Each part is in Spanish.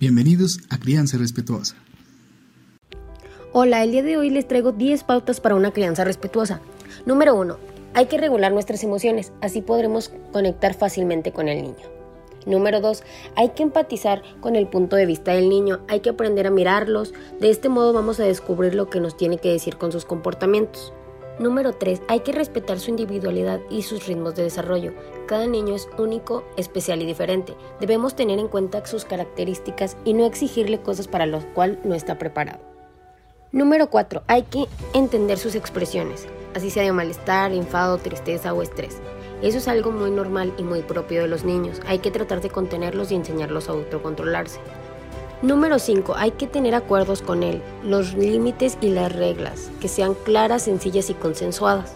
Bienvenidos a Crianza Respetuosa. Hola, el día de hoy les traigo 10 pautas para una crianza respetuosa. Número 1. Hay que regular nuestras emociones, así podremos conectar fácilmente con el niño. Número 2. Hay que empatizar con el punto de vista del niño, hay que aprender a mirarlos, de este modo vamos a descubrir lo que nos tiene que decir con sus comportamientos. Número 3. Hay que respetar su individualidad y sus ritmos de desarrollo. Cada niño es único, especial y diferente. Debemos tener en cuenta sus características y no exigirle cosas para las cuales no está preparado. Número 4. Hay que entender sus expresiones, así sea de malestar, enfado, tristeza o estrés. Eso es algo muy normal y muy propio de los niños. Hay que tratar de contenerlos y enseñarlos a autocontrolarse. Número 5. Hay que tener acuerdos con él, los límites y las reglas, que sean claras, sencillas y consensuadas.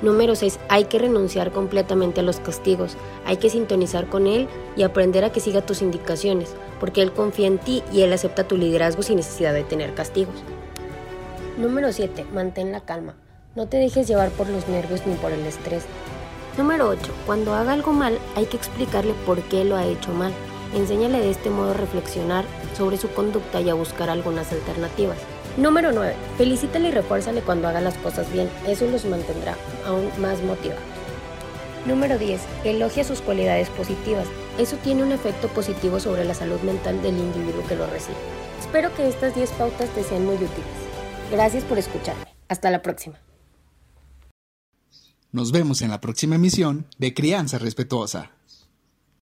Número 6. Hay que renunciar completamente a los castigos. Hay que sintonizar con él y aprender a que siga tus indicaciones, porque él confía en ti y él acepta tu liderazgo sin necesidad de tener castigos. Número 7. Mantén la calma. No te dejes llevar por los nervios ni por el estrés. Número 8. Cuando haga algo mal, hay que explicarle por qué lo ha hecho mal. Enséñale de este modo a reflexionar sobre su conducta y a buscar algunas alternativas. Número 9. Felicítale y refuérzale cuando haga las cosas bien. Eso los mantendrá aún más motivados. Número 10. Elogia sus cualidades positivas. Eso tiene un efecto positivo sobre la salud mental del individuo que lo recibe. Espero que estas 10 pautas te sean muy útiles. Gracias por escucharme. Hasta la próxima. Nos vemos en la próxima emisión de Crianza Respetuosa.